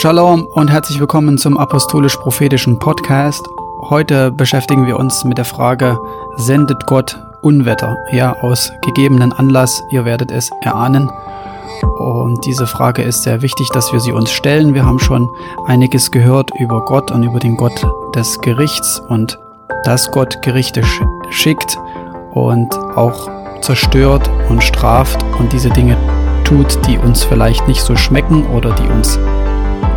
Shalom und herzlich willkommen zum Apostolisch-Prophetischen Podcast. Heute beschäftigen wir uns mit der Frage, sendet Gott Unwetter? Ja, aus gegebenen Anlass, ihr werdet es erahnen. Und diese Frage ist sehr wichtig, dass wir sie uns stellen. Wir haben schon einiges gehört über Gott und über den Gott des Gerichts und dass Gott Gerichte schickt und auch zerstört und straft und diese Dinge tut, die uns vielleicht nicht so schmecken oder die uns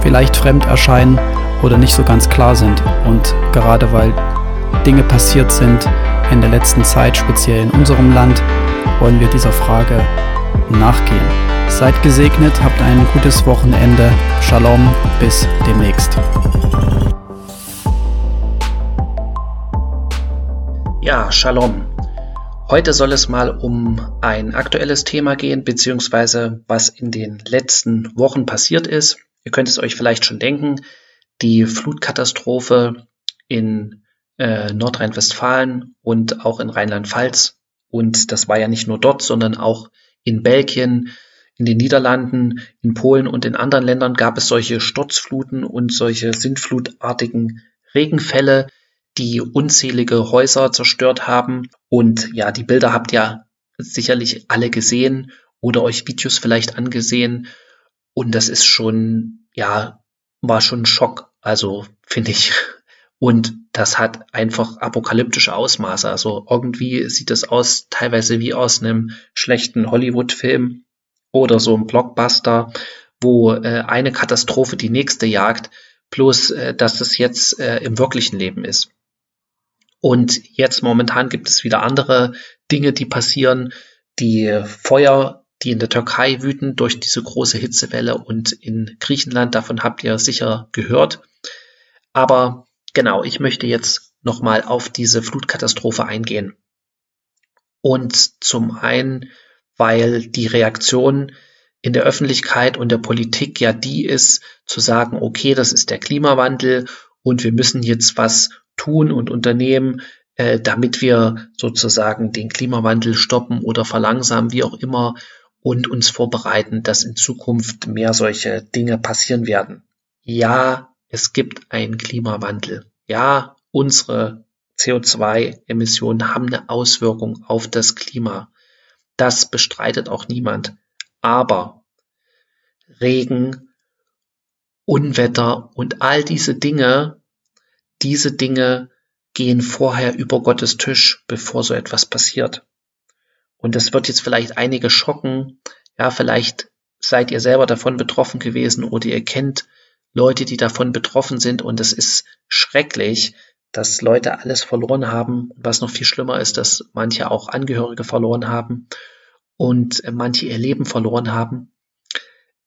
vielleicht fremd erscheinen oder nicht so ganz klar sind. Und gerade weil Dinge passiert sind in der letzten Zeit, speziell in unserem Land, wollen wir dieser Frage nachgehen. Seid gesegnet, habt ein gutes Wochenende. Shalom, bis demnächst. Ja, Shalom. Heute soll es mal um ein aktuelles Thema gehen, beziehungsweise was in den letzten Wochen passiert ist. Ihr könnt es euch vielleicht schon denken, die Flutkatastrophe in äh, Nordrhein-Westfalen und auch in Rheinland-Pfalz. Und das war ja nicht nur dort, sondern auch in Belgien, in den Niederlanden, in Polen und in anderen Ländern gab es solche Sturzfluten und solche sintflutartigen Regenfälle, die unzählige Häuser zerstört haben. Und ja, die Bilder habt ihr sicherlich alle gesehen oder euch Videos vielleicht angesehen. Und das ist schon, ja, war schon ein Schock. Also finde ich. Und das hat einfach apokalyptische Ausmaße. Also irgendwie sieht das aus, teilweise wie aus einem schlechten Hollywood-Film oder so ein Blockbuster, wo äh, eine Katastrophe die nächste jagt, bloß äh, dass das jetzt äh, im wirklichen Leben ist. Und jetzt momentan gibt es wieder andere Dinge, die passieren. Die Feuer die in der Türkei wüten durch diese große Hitzewelle und in Griechenland. Davon habt ihr sicher gehört. Aber genau, ich möchte jetzt nochmal auf diese Flutkatastrophe eingehen. Und zum einen, weil die Reaktion in der Öffentlichkeit und der Politik ja die ist, zu sagen, okay, das ist der Klimawandel und wir müssen jetzt was tun und unternehmen, äh, damit wir sozusagen den Klimawandel stoppen oder verlangsamen, wie auch immer und uns vorbereiten, dass in Zukunft mehr solche Dinge passieren werden. Ja, es gibt einen Klimawandel. Ja, unsere CO2-Emissionen haben eine Auswirkung auf das Klima. Das bestreitet auch niemand. Aber Regen, Unwetter und all diese Dinge, diese Dinge gehen vorher über Gottes Tisch, bevor so etwas passiert. Und das wird jetzt vielleicht einige schocken. Ja, vielleicht seid ihr selber davon betroffen gewesen oder ihr kennt Leute, die davon betroffen sind. Und es ist schrecklich, dass Leute alles verloren haben. Was noch viel schlimmer ist, dass manche auch Angehörige verloren haben und manche ihr Leben verloren haben.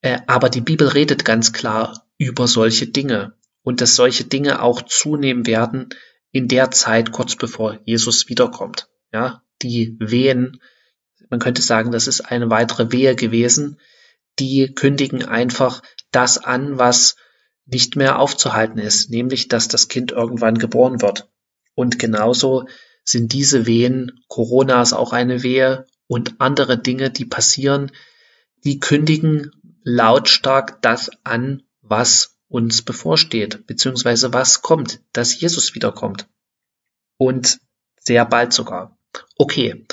Äh, aber die Bibel redet ganz klar über solche Dinge und dass solche Dinge auch zunehmen werden in der Zeit kurz bevor Jesus wiederkommt. Ja, die Wehen man könnte sagen, das ist eine weitere Wehe gewesen. Die kündigen einfach das an, was nicht mehr aufzuhalten ist, nämlich dass das Kind irgendwann geboren wird. Und genauso sind diese Wehen, Corona ist auch eine Wehe und andere Dinge, die passieren, die kündigen lautstark das an, was uns bevorsteht, beziehungsweise was kommt, dass Jesus wiederkommt. Und sehr bald sogar. Okay,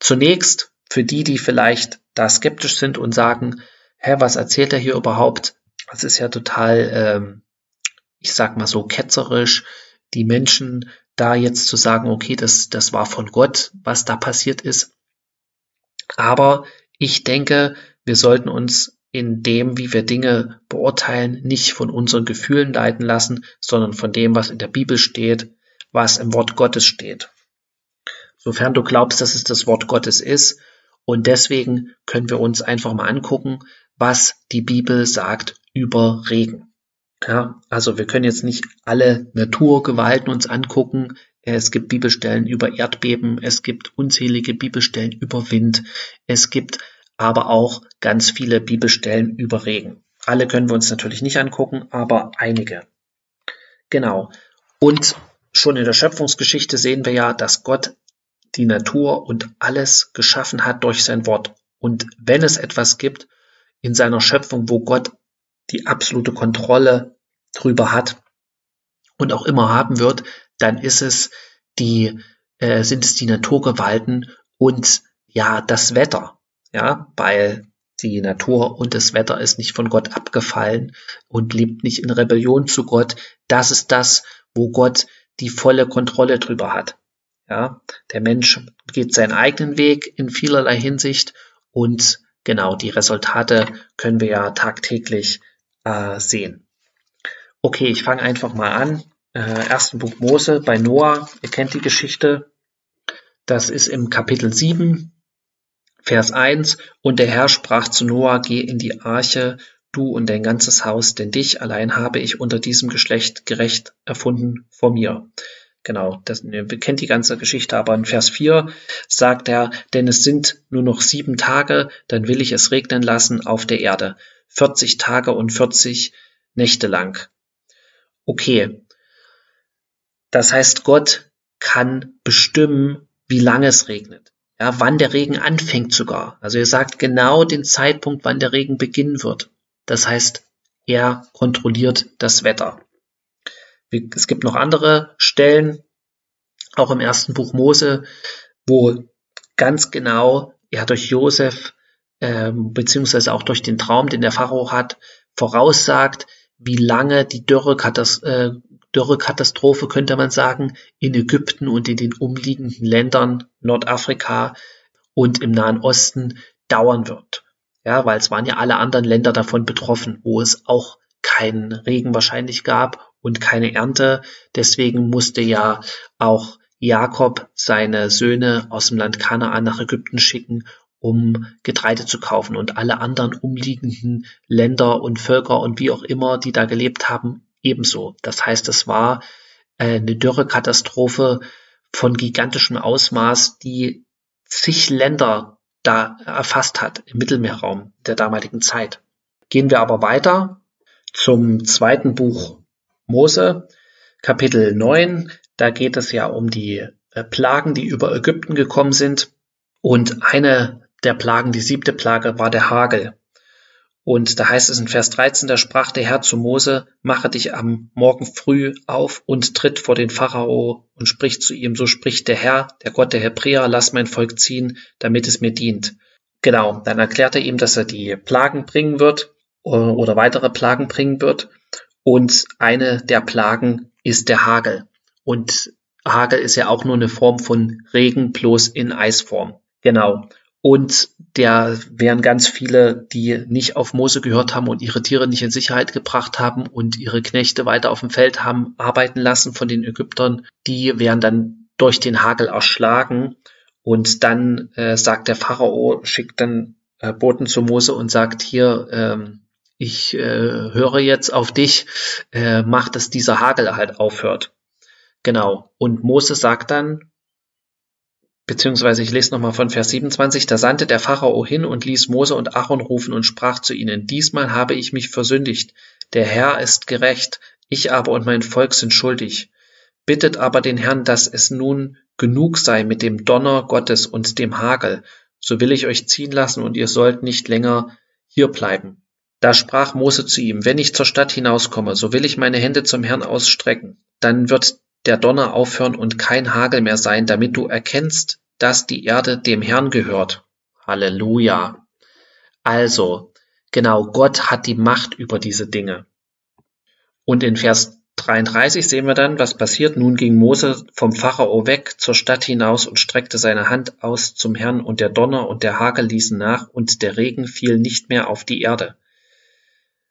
zunächst für die, die vielleicht da skeptisch sind und sagen, hä, was erzählt er hier überhaupt? Das ist ja total, ähm, ich sag mal so ketzerisch, die Menschen da jetzt zu sagen, okay, das, das war von Gott, was da passiert ist. Aber ich denke, wir sollten uns in dem, wie wir Dinge beurteilen, nicht von unseren Gefühlen leiten lassen, sondern von dem, was in der Bibel steht, was im Wort Gottes steht. Sofern du glaubst, dass es das Wort Gottes ist und deswegen können wir uns einfach mal angucken, was die Bibel sagt über Regen. Ja, also wir können jetzt nicht alle Naturgewalten uns angucken. Es gibt Bibelstellen über Erdbeben, es gibt unzählige Bibelstellen über Wind, es gibt aber auch ganz viele Bibelstellen über Regen. Alle können wir uns natürlich nicht angucken, aber einige. Genau. Und schon in der Schöpfungsgeschichte sehen wir ja, dass Gott die Natur und alles geschaffen hat durch sein Wort. Und wenn es etwas gibt in seiner Schöpfung, wo Gott die absolute Kontrolle drüber hat und auch immer haben wird, dann ist es die, äh, sind es die Naturgewalten und ja, das Wetter. Ja, weil die Natur und das Wetter ist nicht von Gott abgefallen und lebt nicht in Rebellion zu Gott. Das ist das, wo Gott die volle Kontrolle drüber hat. Ja, der Mensch geht seinen eigenen Weg in vielerlei Hinsicht und genau die Resultate können wir ja tagtäglich äh, sehen. Okay, ich fange einfach mal an. Äh, ersten Buch Mose bei Noah. Ihr kennt die Geschichte. Das ist im Kapitel 7, Vers 1. Und der Herr sprach zu Noah, geh in die Arche, du und dein ganzes Haus, denn dich allein habe ich unter diesem Geschlecht gerecht erfunden vor mir. Genau, das, kennt die ganze Geschichte, aber in Vers 4 sagt er, denn es sind nur noch sieben Tage, dann will ich es regnen lassen auf der Erde. 40 Tage und 40 Nächte lang. Okay. Das heißt, Gott kann bestimmen, wie lange es regnet. Ja, wann der Regen anfängt sogar. Also er sagt genau den Zeitpunkt, wann der Regen beginnen wird. Das heißt, er kontrolliert das Wetter. Es gibt noch andere Stellen, auch im ersten Buch Mose, wo ganz genau er durch Josef ähm, beziehungsweise auch durch den Traum, den der Pharao hat, voraussagt, wie lange die Dürrekatas äh, Dürrekatastrophe, könnte man sagen, in Ägypten und in den umliegenden Ländern Nordafrika und im Nahen Osten dauern wird. Ja, weil es waren ja alle anderen Länder davon betroffen, wo es auch keinen Regen wahrscheinlich gab und keine Ernte. Deswegen musste ja auch Jakob seine Söhne aus dem Land Kanaan nach Ägypten schicken, um Getreide zu kaufen und alle anderen umliegenden Länder und Völker und wie auch immer, die da gelebt haben, ebenso. Das heißt, es war äh, eine Dürrekatastrophe von gigantischem Ausmaß, die zig Länder da erfasst hat im Mittelmeerraum der damaligen Zeit. Gehen wir aber weiter zum zweiten Buch Mose, Kapitel 9. Da geht es ja um die äh, Plagen, die über Ägypten gekommen sind. Und eine der Plagen, die siebte Plage, war der Hagel. Und da heißt es in Vers 13, da sprach der Herr zu Mose, mache dich am Morgen früh auf und tritt vor den Pharao und spricht zu ihm, so spricht der Herr, der Gott der Hebräer, lass mein Volk ziehen, damit es mir dient. Genau, dann erklärt er ihm, dass er die Plagen bringen wird oder weitere Plagen bringen wird. Und eine der Plagen ist der Hagel. Und Hagel ist ja auch nur eine Form von Regen bloß in Eisform. Genau. Und der wären ganz viele, die nicht auf Mose gehört haben und ihre Tiere nicht in Sicherheit gebracht haben und ihre Knechte weiter auf dem Feld haben arbeiten lassen von den Ägyptern, die wären dann durch den Hagel erschlagen. Und dann äh, sagt der Pharao, schickt dann äh, Boten zu Mose und sagt hier, ähm, ich äh, höre jetzt auf dich, äh, mach, dass dieser Hagel halt aufhört. Genau. Und Mose sagt dann, beziehungsweise ich lese nochmal von Vers 27, da sandte der Pharao hin und ließ Mose und Aaron rufen und sprach zu ihnen, diesmal habe ich mich versündigt, der Herr ist gerecht, ich aber und mein Volk sind schuldig. Bittet aber den Herrn, dass es nun genug sei mit dem Donner Gottes und dem Hagel, so will ich euch ziehen lassen und ihr sollt nicht länger hier bleiben. Da sprach Mose zu ihm, wenn ich zur Stadt hinauskomme, so will ich meine Hände zum Herrn ausstrecken, dann wird der Donner aufhören und kein Hagel mehr sein, damit du erkennst, dass die Erde dem Herrn gehört. Halleluja. Also, genau, Gott hat die Macht über diese Dinge. Und in Vers 33 sehen wir dann, was passiert. Nun ging Mose vom Pharao weg zur Stadt hinaus und streckte seine Hand aus zum Herrn, und der Donner und der Hagel ließen nach, und der Regen fiel nicht mehr auf die Erde.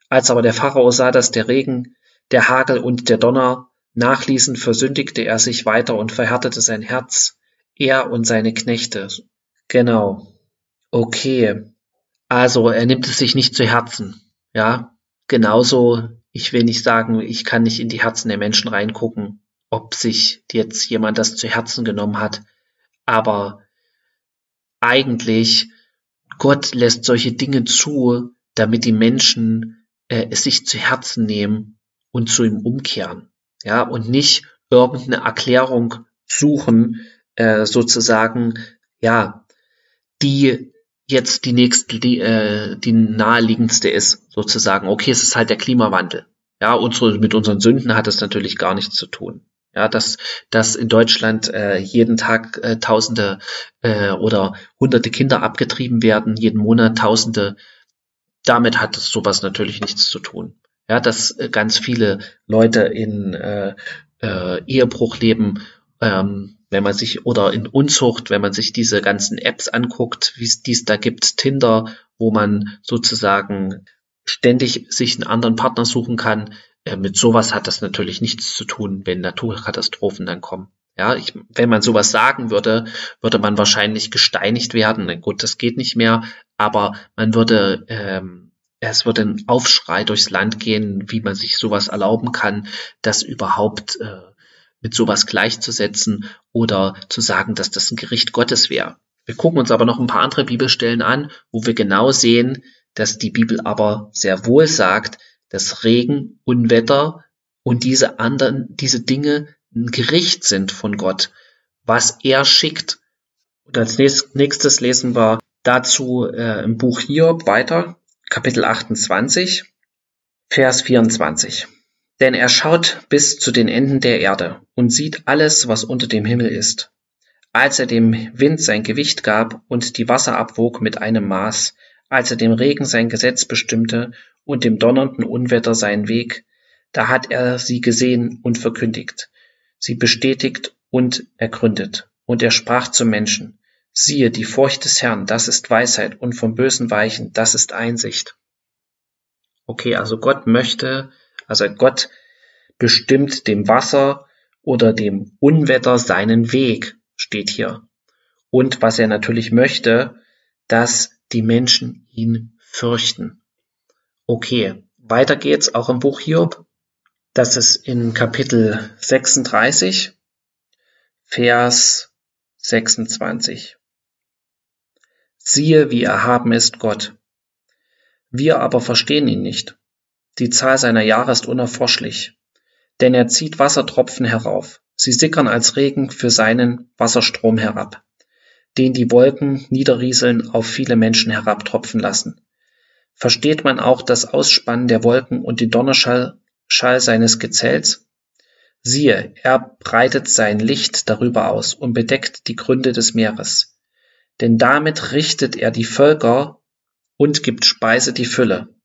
Als aber der Pharao sah, dass der Regen, der Hagel und der Donner nachließen, versündigte er sich weiter und verhärtete sein Herz, er und seine Knechte. Genau. Okay. Also er nimmt es sich nicht zu Herzen. Ja. Genauso, ich will nicht sagen, ich kann nicht in die Herzen der Menschen reingucken, ob sich jetzt jemand das zu Herzen genommen hat. Aber eigentlich, Gott lässt solche Dinge zu, damit die Menschen äh, es sich zu Herzen nehmen und zu ihm umkehren ja, und nicht irgendeine Erklärung suchen, äh, sozusagen, ja, die jetzt die nächste, die, äh, die naheliegendste ist, sozusagen. Okay, es ist halt der Klimawandel. Ja, unsere, mit unseren Sünden hat es natürlich gar nichts zu tun. Ja, dass, dass in Deutschland äh, jeden Tag äh, Tausende äh, oder Hunderte Kinder abgetrieben werden, jeden Monat Tausende, damit hat es sowas natürlich nichts zu tun. Ja, dass äh, ganz viele Leute in äh, äh, Ehebruch leben, ähm, wenn man sich oder in Unzucht, wenn man sich diese ganzen Apps anguckt, wie es da gibt, Tinder, wo man sozusagen ständig sich einen anderen Partner suchen kann. Äh, mit sowas hat das natürlich nichts zu tun, wenn Naturkatastrophen dann kommen. Ja, ich, wenn man sowas sagen würde, würde man wahrscheinlich gesteinigt werden. Gut, das geht nicht mehr, aber man würde, ähm, es würde ein Aufschrei durchs Land gehen, wie man sich sowas erlauben kann, das überhaupt äh, mit sowas gleichzusetzen oder zu sagen, dass das ein Gericht Gottes wäre. Wir gucken uns aber noch ein paar andere Bibelstellen an, wo wir genau sehen, dass die Bibel aber sehr wohl sagt, dass Regen, Unwetter und diese anderen, diese Dinge ein Gericht sind von Gott, was er schickt. Und als nächstes lesen wir dazu äh, im Buch Hiob weiter, Kapitel 28, Vers 24. Denn er schaut bis zu den Enden der Erde und sieht alles, was unter dem Himmel ist. Als er dem Wind sein Gewicht gab und die Wasser abwog mit einem Maß, als er dem Regen sein Gesetz bestimmte und dem donnernden Unwetter seinen Weg, da hat er sie gesehen und verkündigt, sie bestätigt und ergründet. Und er sprach zum Menschen, siehe, die Furcht des Herrn, das ist Weisheit, und vom Bösen weichen, das ist Einsicht. Okay, also Gott möchte, also Gott bestimmt dem Wasser oder dem Unwetter seinen Weg, steht hier. Und was er natürlich möchte, dass die Menschen ihn fürchten. Okay, weiter geht's auch im Buch Hiob. Das ist in Kapitel 36, Vers 26. Siehe, wie erhaben ist Gott. Wir aber verstehen ihn nicht. Die Zahl seiner Jahre ist unerforschlich. Denn er zieht Wassertropfen herauf. Sie sickern als Regen für seinen Wasserstrom herab den die Wolken niederrieseln auf viele Menschen herabtropfen lassen. Versteht man auch das Ausspannen der Wolken und den Donnerschall Schall seines Gezells? Siehe, er breitet sein Licht darüber aus und bedeckt die Gründe des Meeres. Denn damit richtet er die Völker und gibt Speise die Fülle.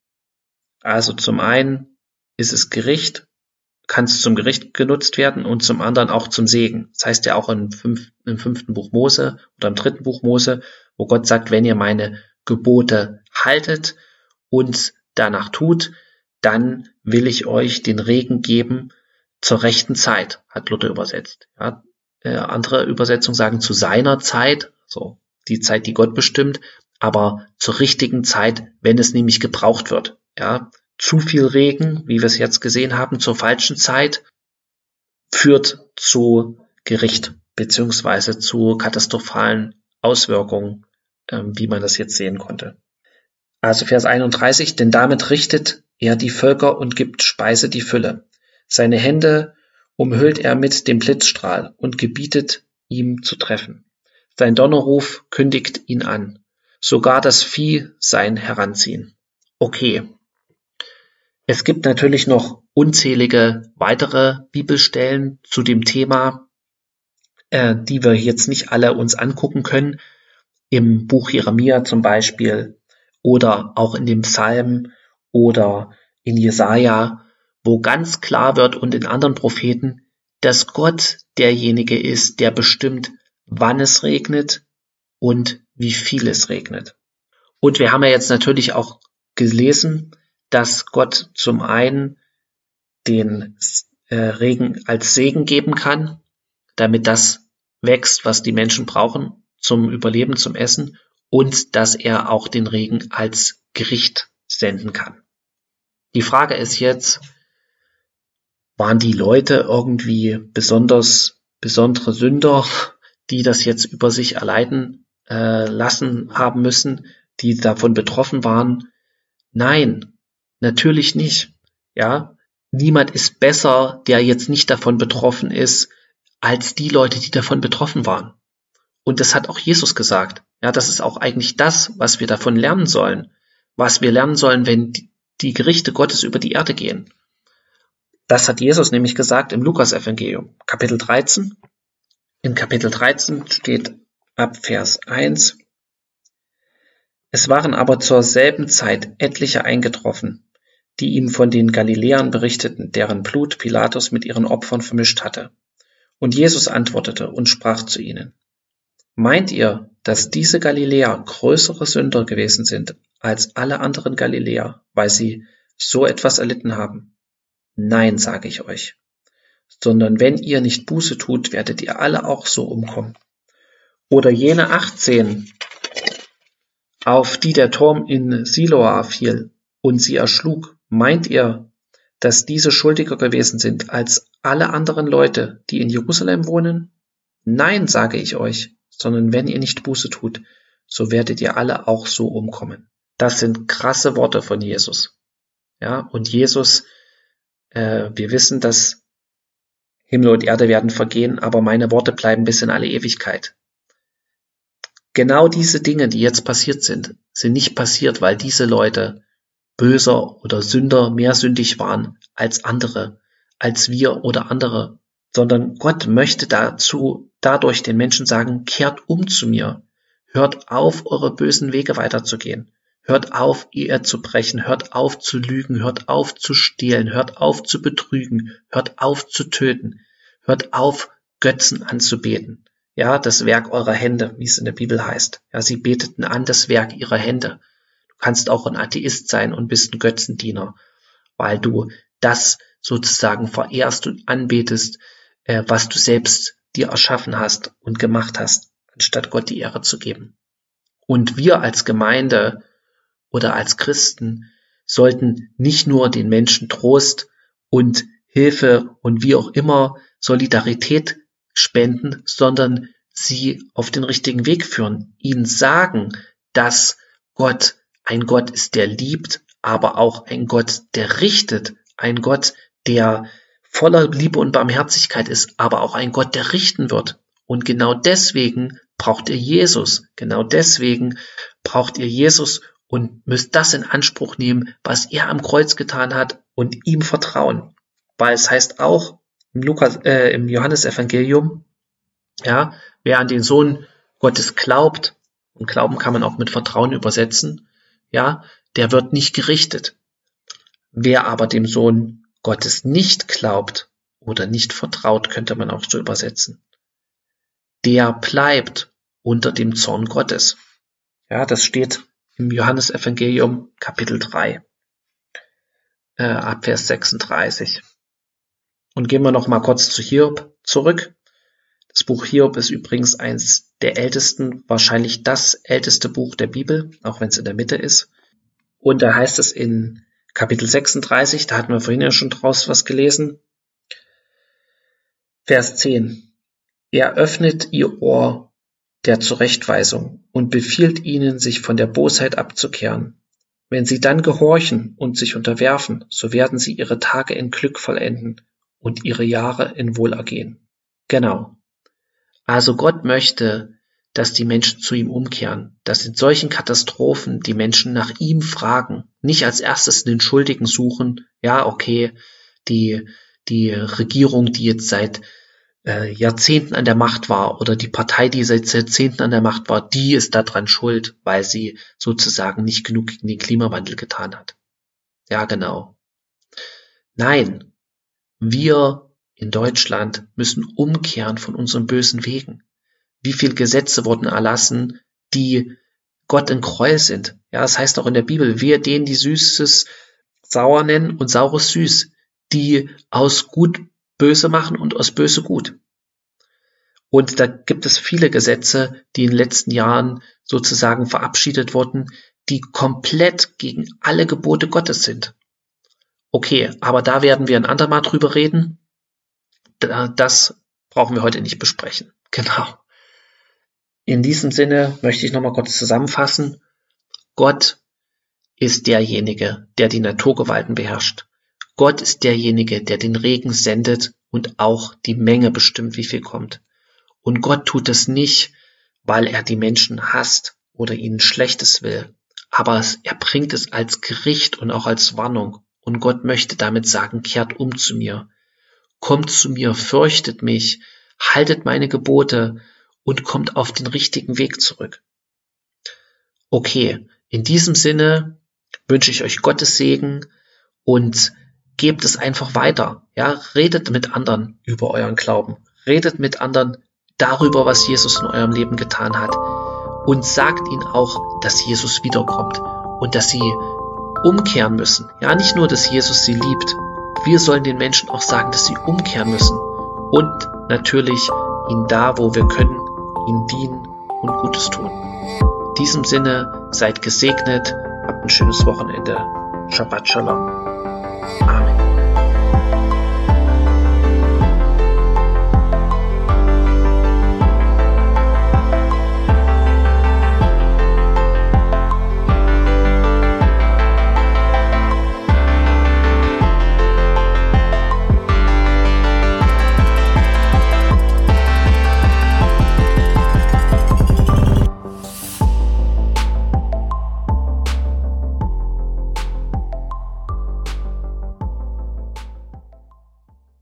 Also zum einen ist es Gericht kann es zum Gericht genutzt werden und zum anderen auch zum Segen. Das heißt ja auch im, fünf, im fünften Buch Mose oder im dritten Buch Mose, wo Gott sagt, wenn ihr meine Gebote haltet und danach tut, dann will ich euch den Regen geben zur rechten Zeit, hat Luther übersetzt. Ja, äh, andere Übersetzungen sagen zu seiner Zeit, so die Zeit, die Gott bestimmt, aber zur richtigen Zeit, wenn es nämlich gebraucht wird. Ja, zu viel Regen, wie wir es jetzt gesehen haben, zur falschen Zeit führt zu Gericht beziehungsweise zu katastrophalen Auswirkungen, ähm, wie man das jetzt sehen konnte. Also Vers 31, denn damit richtet er die Völker und gibt Speise die Fülle. Seine Hände umhüllt er mit dem Blitzstrahl und gebietet ihm zu treffen. Sein Donnerruf kündigt ihn an. Sogar das Vieh sein heranziehen. Okay, es gibt natürlich noch unzählige weitere Bibelstellen zu dem Thema, äh, die wir jetzt nicht alle uns angucken können. Im Buch Jeremia zum Beispiel oder auch in dem Psalm oder in Jesaja, wo ganz klar wird und in anderen Propheten, dass Gott derjenige ist, der bestimmt, wann es regnet und wie viel es regnet. Und wir haben ja jetzt natürlich auch gelesen, dass Gott zum einen den äh, Regen als Segen geben kann, damit das wächst, was die Menschen brauchen zum Überleben, zum Essen, und dass er auch den Regen als Gericht senden kann. Die Frage ist jetzt, waren die Leute irgendwie besonders besondere Sünder, die das jetzt über sich erleiden äh, lassen haben müssen, die davon betroffen waren? Nein, Natürlich nicht. Ja, niemand ist besser, der jetzt nicht davon betroffen ist, als die Leute, die davon betroffen waren. Und das hat auch Jesus gesagt. Ja, das ist auch eigentlich das, was wir davon lernen sollen. Was wir lernen sollen, wenn die Gerichte Gottes über die Erde gehen. Das hat Jesus nämlich gesagt im Lukas-Evangelium, Kapitel 13. In Kapitel 13 steht ab Vers 1, es waren aber zur selben Zeit etliche eingetroffen, die ihm von den Galiläern berichteten, deren Blut Pilatus mit ihren Opfern vermischt hatte. Und Jesus antwortete und sprach zu ihnen, Meint ihr, dass diese Galiläer größere Sünder gewesen sind als alle anderen Galiläer, weil sie so etwas erlitten haben? Nein, sage ich euch. Sondern wenn ihr nicht Buße tut, werdet ihr alle auch so umkommen. Oder jene 18, auf die der Turm in Siloa fiel und sie erschlug, meint ihr, dass diese schuldiger gewesen sind als alle anderen Leute, die in Jerusalem wohnen? Nein, sage ich euch, sondern wenn ihr nicht Buße tut, so werdet ihr alle auch so umkommen. Das sind krasse Worte von Jesus. Ja, und Jesus, äh, wir wissen, dass Himmel und Erde werden vergehen, aber meine Worte bleiben bis in alle Ewigkeit. Genau diese Dinge, die jetzt passiert sind, sind nicht passiert, weil diese Leute böser oder Sünder mehr sündig waren als andere, als wir oder andere, sondern Gott möchte dazu dadurch den Menschen sagen, kehrt um zu mir, hört auf, eure bösen Wege weiterzugehen, hört auf, Ehe zu brechen, hört auf zu lügen, hört auf zu stehlen, hört auf zu betrügen, hört auf zu töten, hört auf, Götzen anzubeten. Ja, das Werk eurer Hände, wie es in der Bibel heißt. Ja, sie beteten an das Werk ihrer Hände. Du kannst auch ein Atheist sein und bist ein Götzendiener, weil du das sozusagen verehrst und anbetest, äh, was du selbst dir erschaffen hast und gemacht hast, anstatt Gott die Ehre zu geben. Und wir als Gemeinde oder als Christen sollten nicht nur den Menschen Trost und Hilfe und wie auch immer Solidarität spenden, sondern sie auf den richtigen Weg führen, ihnen sagen, dass Gott ein Gott ist, der liebt, aber auch ein Gott, der richtet, ein Gott, der voller Liebe und Barmherzigkeit ist, aber auch ein Gott, der richten wird. Und genau deswegen braucht ihr Jesus. Genau deswegen braucht ihr Jesus und müsst das in Anspruch nehmen, was er am Kreuz getan hat und ihm vertrauen. Weil es heißt auch, im, Lukas, äh, im Johannesevangelium, ja, wer an den Sohn Gottes glaubt, und Glauben kann man auch mit Vertrauen übersetzen, ja, der wird nicht gerichtet. Wer aber dem Sohn Gottes nicht glaubt oder nicht vertraut, könnte man auch so übersetzen, der bleibt unter dem Zorn Gottes. Ja, das steht im Johannesevangelium Kapitel 3, äh, ab Vers 36. Und gehen wir noch mal kurz zu Hiob zurück. Das Buch Hiob ist übrigens eins der ältesten, wahrscheinlich das älteste Buch der Bibel, auch wenn es in der Mitte ist. Und da heißt es in Kapitel 36, da hatten wir vorhin ja schon draus was gelesen, Vers 10. Er öffnet ihr Ohr der Zurechtweisung und befiehlt ihnen, sich von der Bosheit abzukehren. Wenn sie dann gehorchen und sich unterwerfen, so werden sie ihre Tage in Glück vollenden und ihre Jahre in Wohlergehen. Genau. Also Gott möchte, dass die Menschen zu ihm umkehren, dass in solchen Katastrophen die Menschen nach ihm fragen, nicht als erstes den Schuldigen suchen, ja, okay, die, die Regierung, die jetzt seit äh, Jahrzehnten an der Macht war oder die Partei, die seit Jahrzehnten an der Macht war, die ist daran schuld, weil sie sozusagen nicht genug gegen den Klimawandel getan hat. Ja, genau. Nein, wir in Deutschland müssen umkehren von unseren bösen Wegen. Wie viele Gesetze wurden erlassen, die Gott in Gräuel sind? Ja, das heißt auch in der Bibel, wir denen die Süßes sauer nennen und Saures süß, die aus gut böse machen und aus böse gut. Und da gibt es viele Gesetze, die in den letzten Jahren sozusagen verabschiedet wurden, die komplett gegen alle Gebote Gottes sind. Okay, aber da werden wir ein andermal drüber reden. Das brauchen wir heute nicht besprechen. Genau. In diesem Sinne möchte ich nochmal kurz zusammenfassen. Gott ist derjenige, der die Naturgewalten beherrscht. Gott ist derjenige, der den Regen sendet und auch die Menge bestimmt, wie viel kommt. Und Gott tut es nicht, weil er die Menschen hasst oder ihnen Schlechtes will. Aber er bringt es als Gericht und auch als Warnung. Und Gott möchte damit sagen, kehrt um zu mir. Kommt zu mir, fürchtet mich, haltet meine Gebote und kommt auf den richtigen Weg zurück. Okay, in diesem Sinne wünsche ich euch Gottes Segen und gebt es einfach weiter. Ja, redet mit anderen über euren Glauben. Redet mit anderen darüber, was Jesus in eurem Leben getan hat. Und sagt ihnen auch, dass Jesus wiederkommt und dass sie umkehren müssen. Ja, nicht nur, dass Jesus sie liebt. Wir sollen den Menschen auch sagen, dass sie umkehren müssen. Und natürlich ihnen da, wo wir können, ihnen dienen und Gutes tun. In diesem Sinne, seid gesegnet, habt ein schönes Wochenende. Shabbat Shalom. Amen.